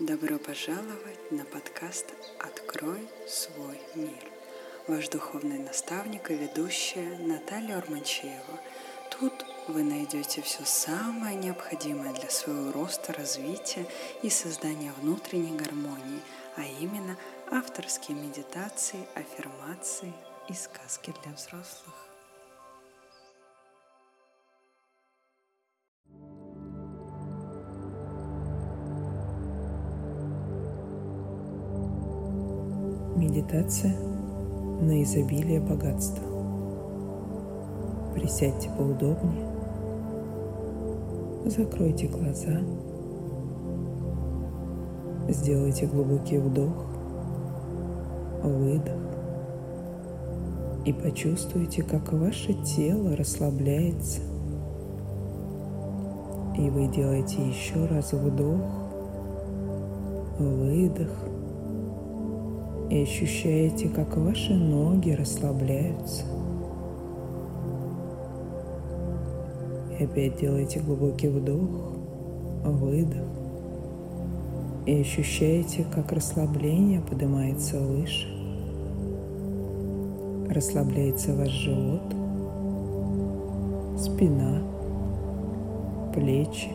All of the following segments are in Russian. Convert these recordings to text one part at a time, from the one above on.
Добро пожаловать на подкаст «Открой свой мир». Ваш духовный наставник и ведущая Наталья Урманчеева. Тут вы найдете все самое необходимое для своего роста, развития и создания внутренней гармонии, а именно авторские медитации, аффирмации и сказки для взрослых. Медитация на изобилие богатства. Присядьте поудобнее, закройте глаза, сделайте глубокий вдох, выдох и почувствуйте, как ваше тело расслабляется. И вы делаете еще раз вдох, выдох – и ощущаете, как ваши ноги расслабляются. И опять делаете глубокий вдох, выдох. И ощущаете, как расслабление поднимается выше. Расслабляется ваш живот, спина, плечи.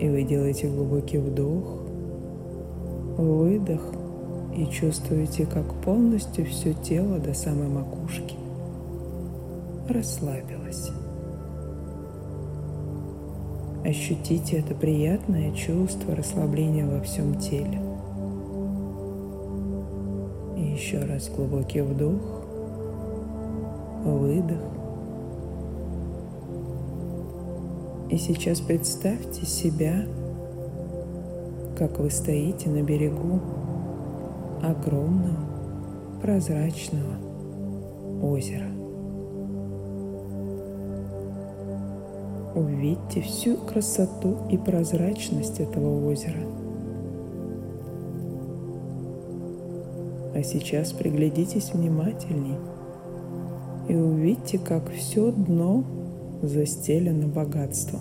И вы делаете глубокий вдох, выдох – и чувствуете, как полностью все тело до самой макушки расслабилось. Ощутите это приятное чувство расслабления во всем теле. И еще раз глубокий вдох, выдох. И сейчас представьте себя, как вы стоите на берегу огромного прозрачного озера. Увидьте всю красоту и прозрачность этого озера. А сейчас приглядитесь внимательней и увидьте, как все дно застелено богатством.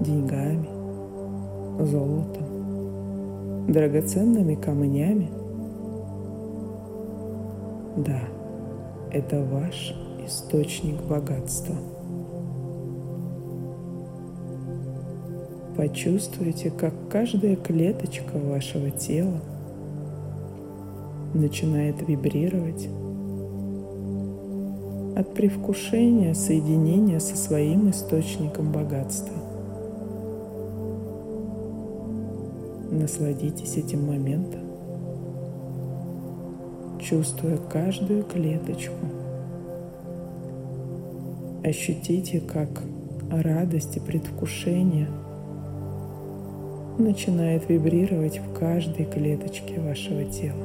Деньгами, золотом, драгоценными камнями. Да, это ваш источник богатства. Почувствуйте, как каждая клеточка вашего тела начинает вибрировать от привкушения соединения со своим источником богатства. Насладитесь этим моментом, чувствуя каждую клеточку. Ощутите, как радость и предвкушение начинает вибрировать в каждой клеточке вашего тела.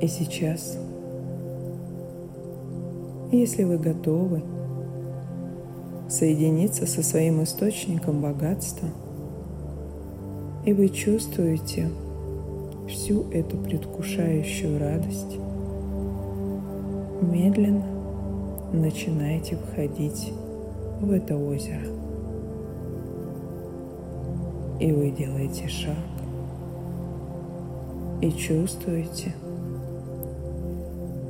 И сейчас, если вы готовы, соединиться со своим источником богатства, и вы чувствуете всю эту предвкушающую радость, медленно начинаете входить в это озеро. И вы делаете шаг и чувствуете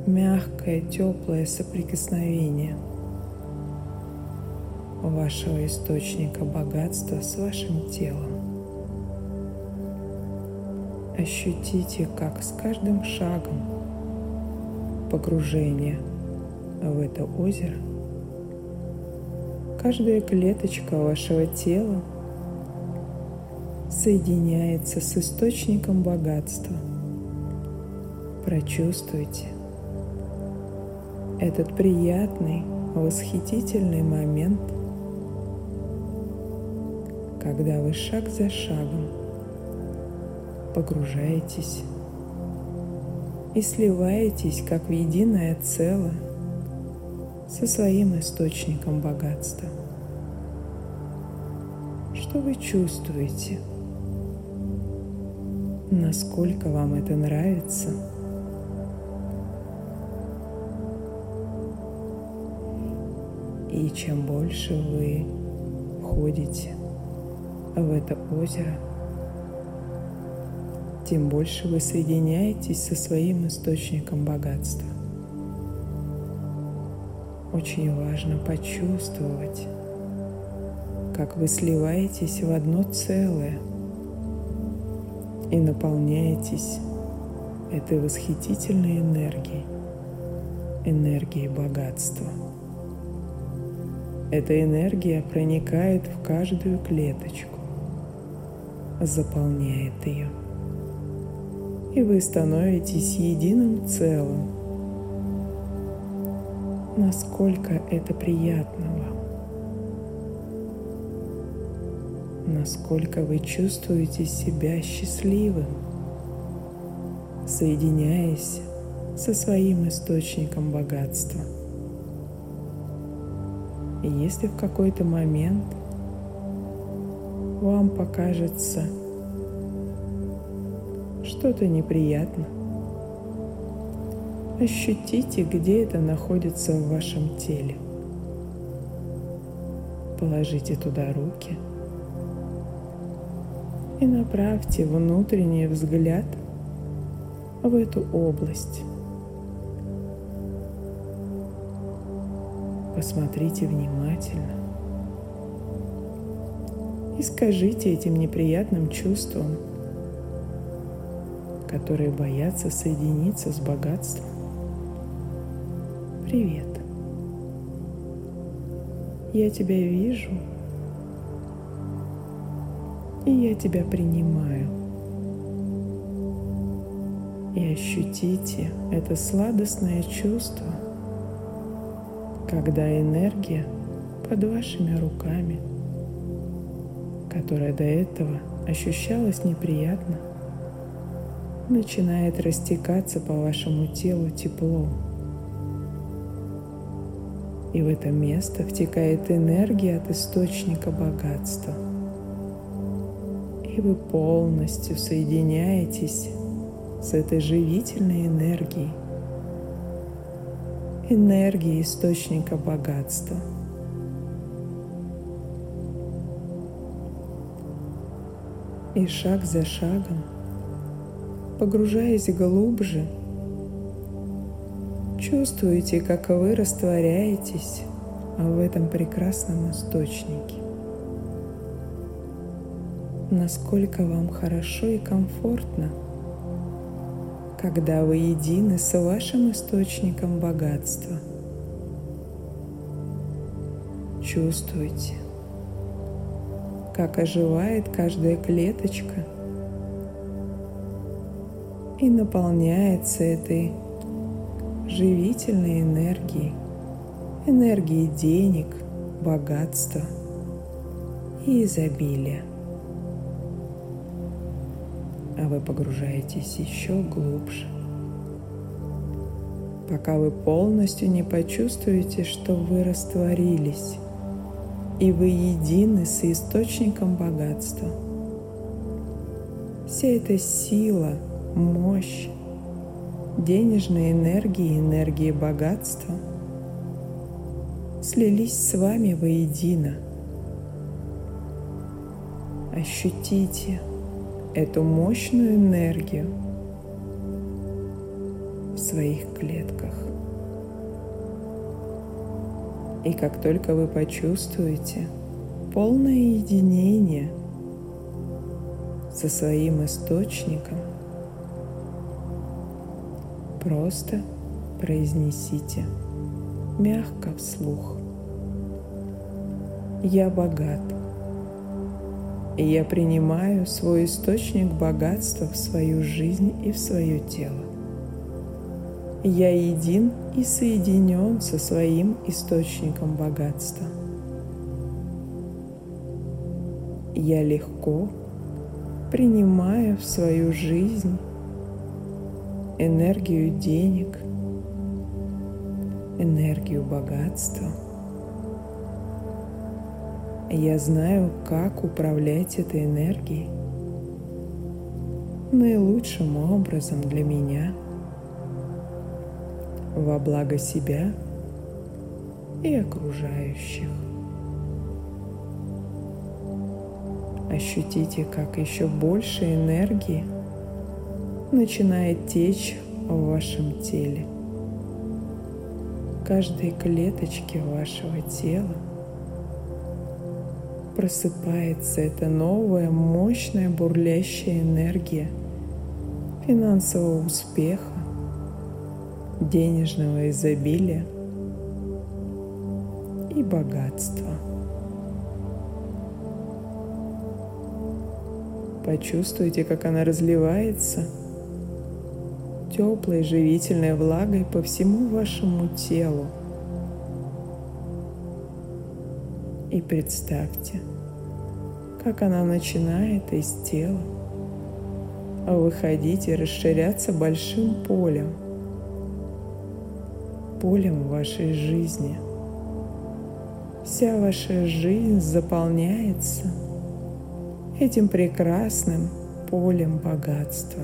мягкое, теплое соприкосновение – вашего источника богатства с вашим телом. Ощутите, как с каждым шагом погружения в это озеро каждая клеточка вашего тела соединяется с источником богатства. Прочувствуйте этот приятный, восхитительный момент – когда вы шаг за шагом погружаетесь и сливаетесь как в единое целое со своим источником богатства. Что вы чувствуете? Насколько вам это нравится? И чем больше вы ходите? В это озеро, тем больше вы соединяетесь со своим источником богатства. Очень важно почувствовать, как вы сливаетесь в одно целое и наполняетесь этой восхитительной энергией, энергией богатства. Эта энергия проникает в каждую клеточку, заполняет ее – и вы становитесь единым целым. Насколько это приятно вам. Насколько вы чувствуете себя счастливым, соединяясь со своим источником богатства. И если в какой-то момент вам покажется, что-то неприятно. Ощутите, где это находится в вашем теле. Положите туда руки и направьте внутренний взгляд в эту область. Посмотрите внимательно и скажите этим неприятным чувствам – которые боятся соединиться с богатством. Привет. Я тебя вижу, и я тебя принимаю. И ощутите это сладостное чувство, когда энергия под вашими руками, которая до этого ощущалась неприятно, начинает растекаться по вашему телу теплом. И в это место втекает энергия от источника богатства. И вы полностью соединяетесь с этой живительной энергией, энергией источника богатства. И шаг за шагом погружаясь глубже, чувствуете, как вы растворяетесь в этом прекрасном источнике. Насколько вам хорошо и комфортно, когда вы едины с вашим источником богатства. Чувствуйте, как оживает каждая клеточка – и наполняется этой живительной энергией, энергией денег, богатства и изобилия. А вы погружаетесь еще глубже, пока вы полностью не почувствуете, что вы растворились, и вы едины с источником богатства. Вся эта сила – мощь, денежной энергии, энергии богатства слились с вами воедино. Ощутите эту мощную энергию в своих клетках. И как только вы почувствуете полное единение со своим источником – Просто произнесите мягко вслух. Я богат. И я принимаю свой источник богатства в свою жизнь и в свое тело. Я един и соединен со своим источником богатства. Я легко принимаю в свою жизнь энергию денег, энергию богатства. Я знаю, как управлять этой энергией наилучшим образом для меня, во благо себя и окружающих. Ощутите, как еще больше энергии начинает течь в вашем теле. Каждой клеточке вашего тела просыпается эта новая, мощная, бурлящая энергия финансового успеха, денежного изобилия и богатства. Почувствуйте, как она разливается теплой живительной влагой по всему вашему телу. И представьте, как она начинает из тела выходить и расширяться большим полем, полем вашей жизни. Вся ваша жизнь заполняется – этим прекрасным полем богатства.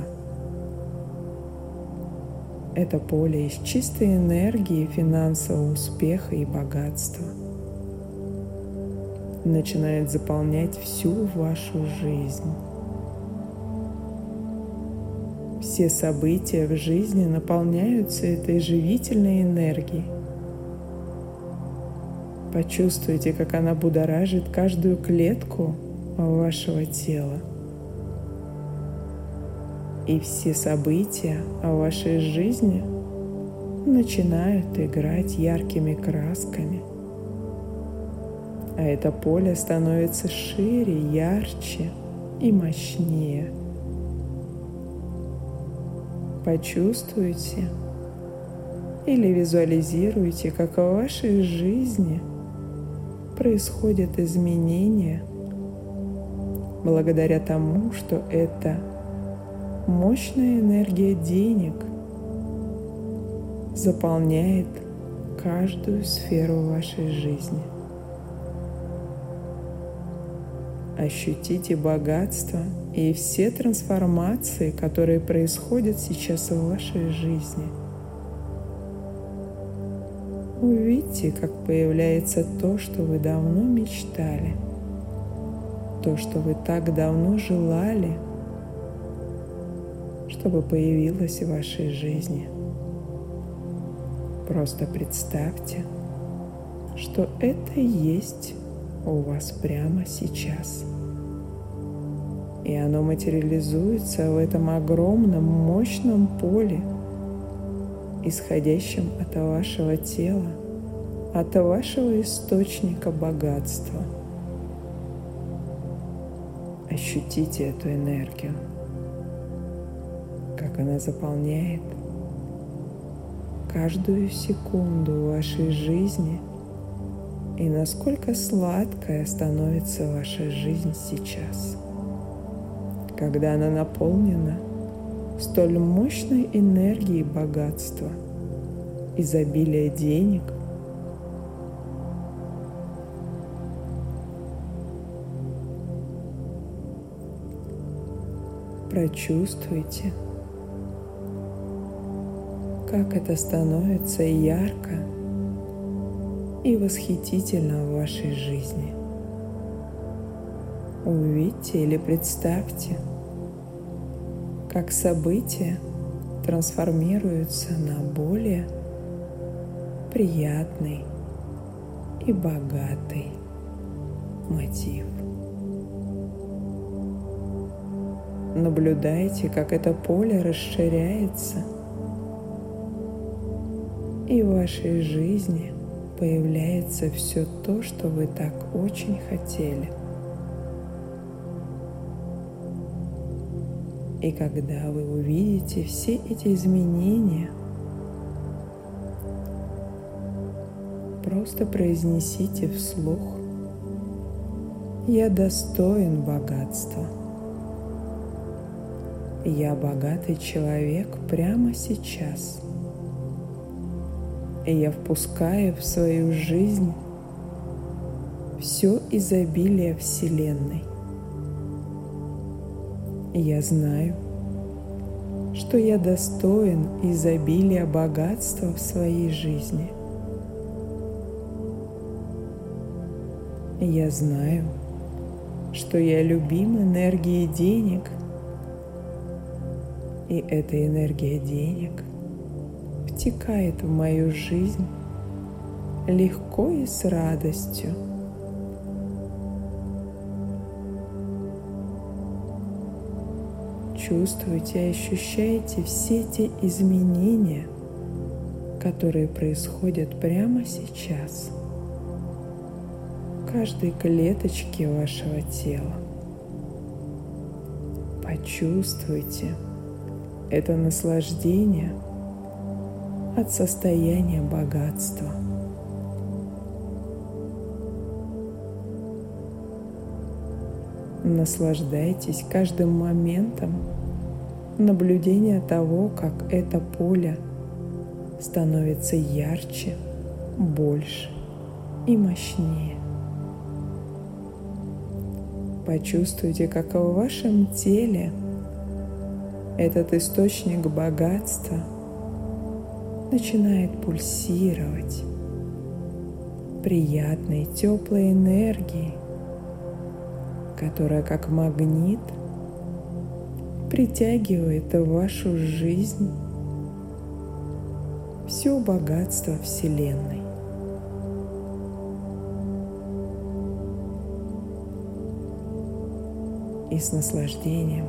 Это поле из чистой энергии финансового успеха и богатства начинает заполнять всю вашу жизнь. Все события в жизни наполняются этой живительной энергией. Почувствуйте, как она будоражит каждую клетку вашего тела. И все события в вашей жизни начинают играть яркими красками. А это поле становится шире, ярче и мощнее. Почувствуйте или визуализируйте, как в вашей жизни происходят изменения – благодаря тому, что это мощная энергия денег заполняет каждую сферу вашей жизни. Ощутите богатство и все трансформации, которые происходят сейчас в вашей жизни. Увидьте, как появляется то, что вы давно мечтали – то, что вы так давно желали, чтобы появилось в вашей жизни. Просто представьте, что это есть у вас прямо сейчас. И оно материализуется в этом огромном, мощном поле, исходящем от вашего тела, от вашего источника богатства – Ощутите эту энергию, как она заполняет каждую секунду вашей жизни и насколько сладкая становится ваша жизнь сейчас, когда она наполнена столь мощной энергией богатства, изобилия денег – прочувствуйте, как это становится ярко и восхитительно в вашей жизни. Увидьте или представьте, как события трансформируются на более приятный и богатый мотив. Наблюдайте, как это поле расширяется, и в вашей жизни появляется все то, что вы так очень хотели. И когда вы увидите все эти изменения, просто произнесите вслух «Я достоин богатства». Я богатый человек прямо сейчас. И я впускаю в свою жизнь все изобилие Вселенной. И я знаю, что я достоин изобилия богатства в своей жизни. Я знаю, что я любим энергией денег, и эта энергия денег втекает в мою жизнь легко и с радостью. Чувствуйте и ощущаете все те изменения, которые происходят прямо сейчас в каждой клеточке вашего тела. Почувствуйте это наслаждение от состояния богатства – Наслаждайтесь каждым моментом наблюдения того, как это поле становится ярче, больше и мощнее. Почувствуйте, как в вашем теле этот источник богатства начинает пульсировать приятной, теплой энергией, которая как магнит притягивает в вашу жизнь все богатство Вселенной. И с наслаждением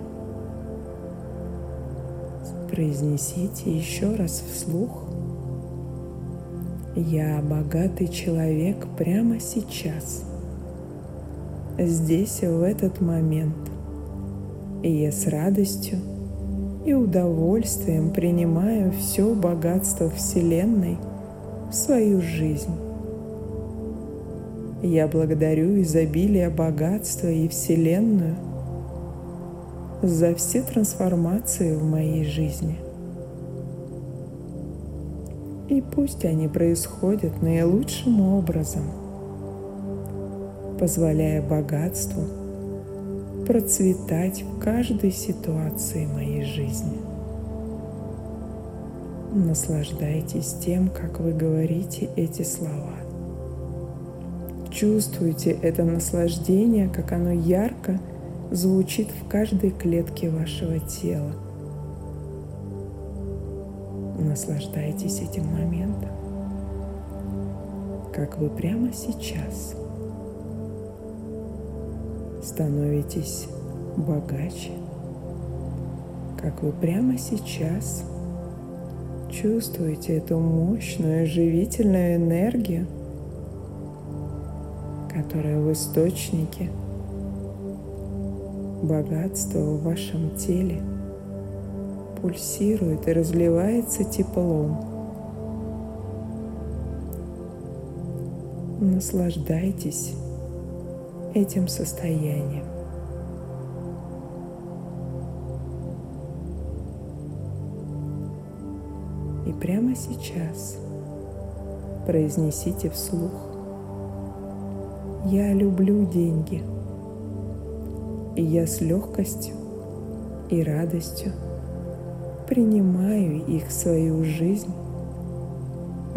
произнесите еще раз вслух «Я богатый человек прямо сейчас» здесь, в этот момент. И я с радостью и удовольствием принимаю все богатство Вселенной в свою жизнь. Я благодарю изобилие богатства и Вселенную за все трансформации в моей жизни. И пусть они происходят наилучшим образом – позволяя богатству процветать в каждой ситуации моей жизни. Наслаждайтесь тем, как вы говорите эти слова. Чувствуйте это наслаждение, как оно ярко звучит в каждой клетке вашего тела. Наслаждайтесь этим моментом, как вы прямо сейчас – становитесь богаче, как вы прямо сейчас чувствуете эту мощную живительную энергию, которая в источнике богатства в вашем теле пульсирует и разливается теплом. Наслаждайтесь этим состоянием. И прямо сейчас произнесите вслух «Я люблю деньги, и я с легкостью и радостью принимаю их в свою жизнь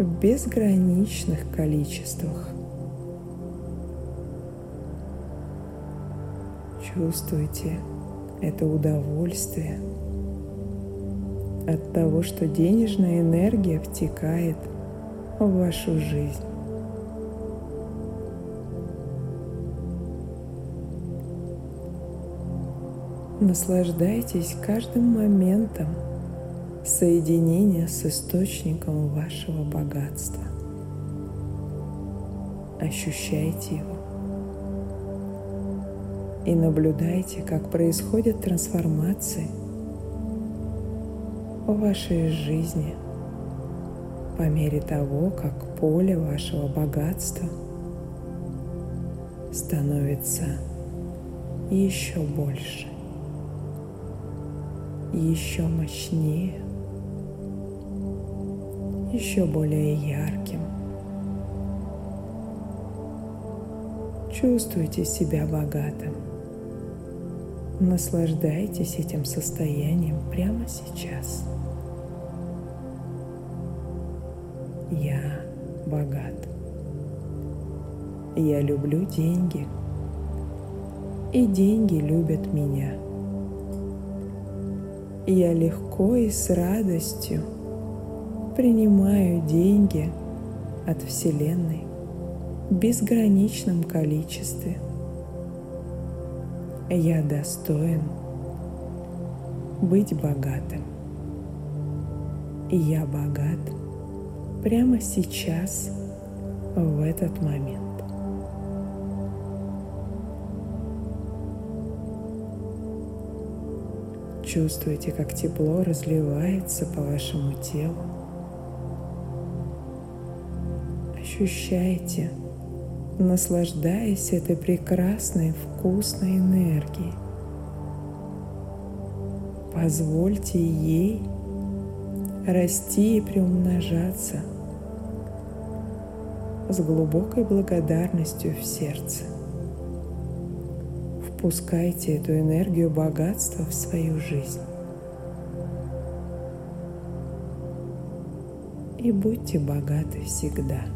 в безграничных количествах. Чувствуйте это удовольствие от того, что денежная энергия втекает в вашу жизнь. Наслаждайтесь каждым моментом соединения с источником вашего богатства. Ощущайте его и наблюдайте, как происходят трансформации в вашей жизни по мере того, как поле вашего богатства становится еще больше, еще мощнее, еще более ярким. Чувствуйте себя богатым. Наслаждайтесь этим состоянием прямо сейчас. Я богат. Я люблю деньги. И деньги любят меня. Я легко и с радостью принимаю деньги от Вселенной в безграничном количестве. Я достоин быть богатым. Я богат прямо сейчас, в этот момент. Чувствуете, как тепло разливается по вашему телу. Ощущайте, наслаждаясь этой прекрасной вкусной энергией. Позвольте ей расти и приумножаться с глубокой благодарностью в сердце. Впускайте эту энергию богатства в свою жизнь. И будьте богаты всегда.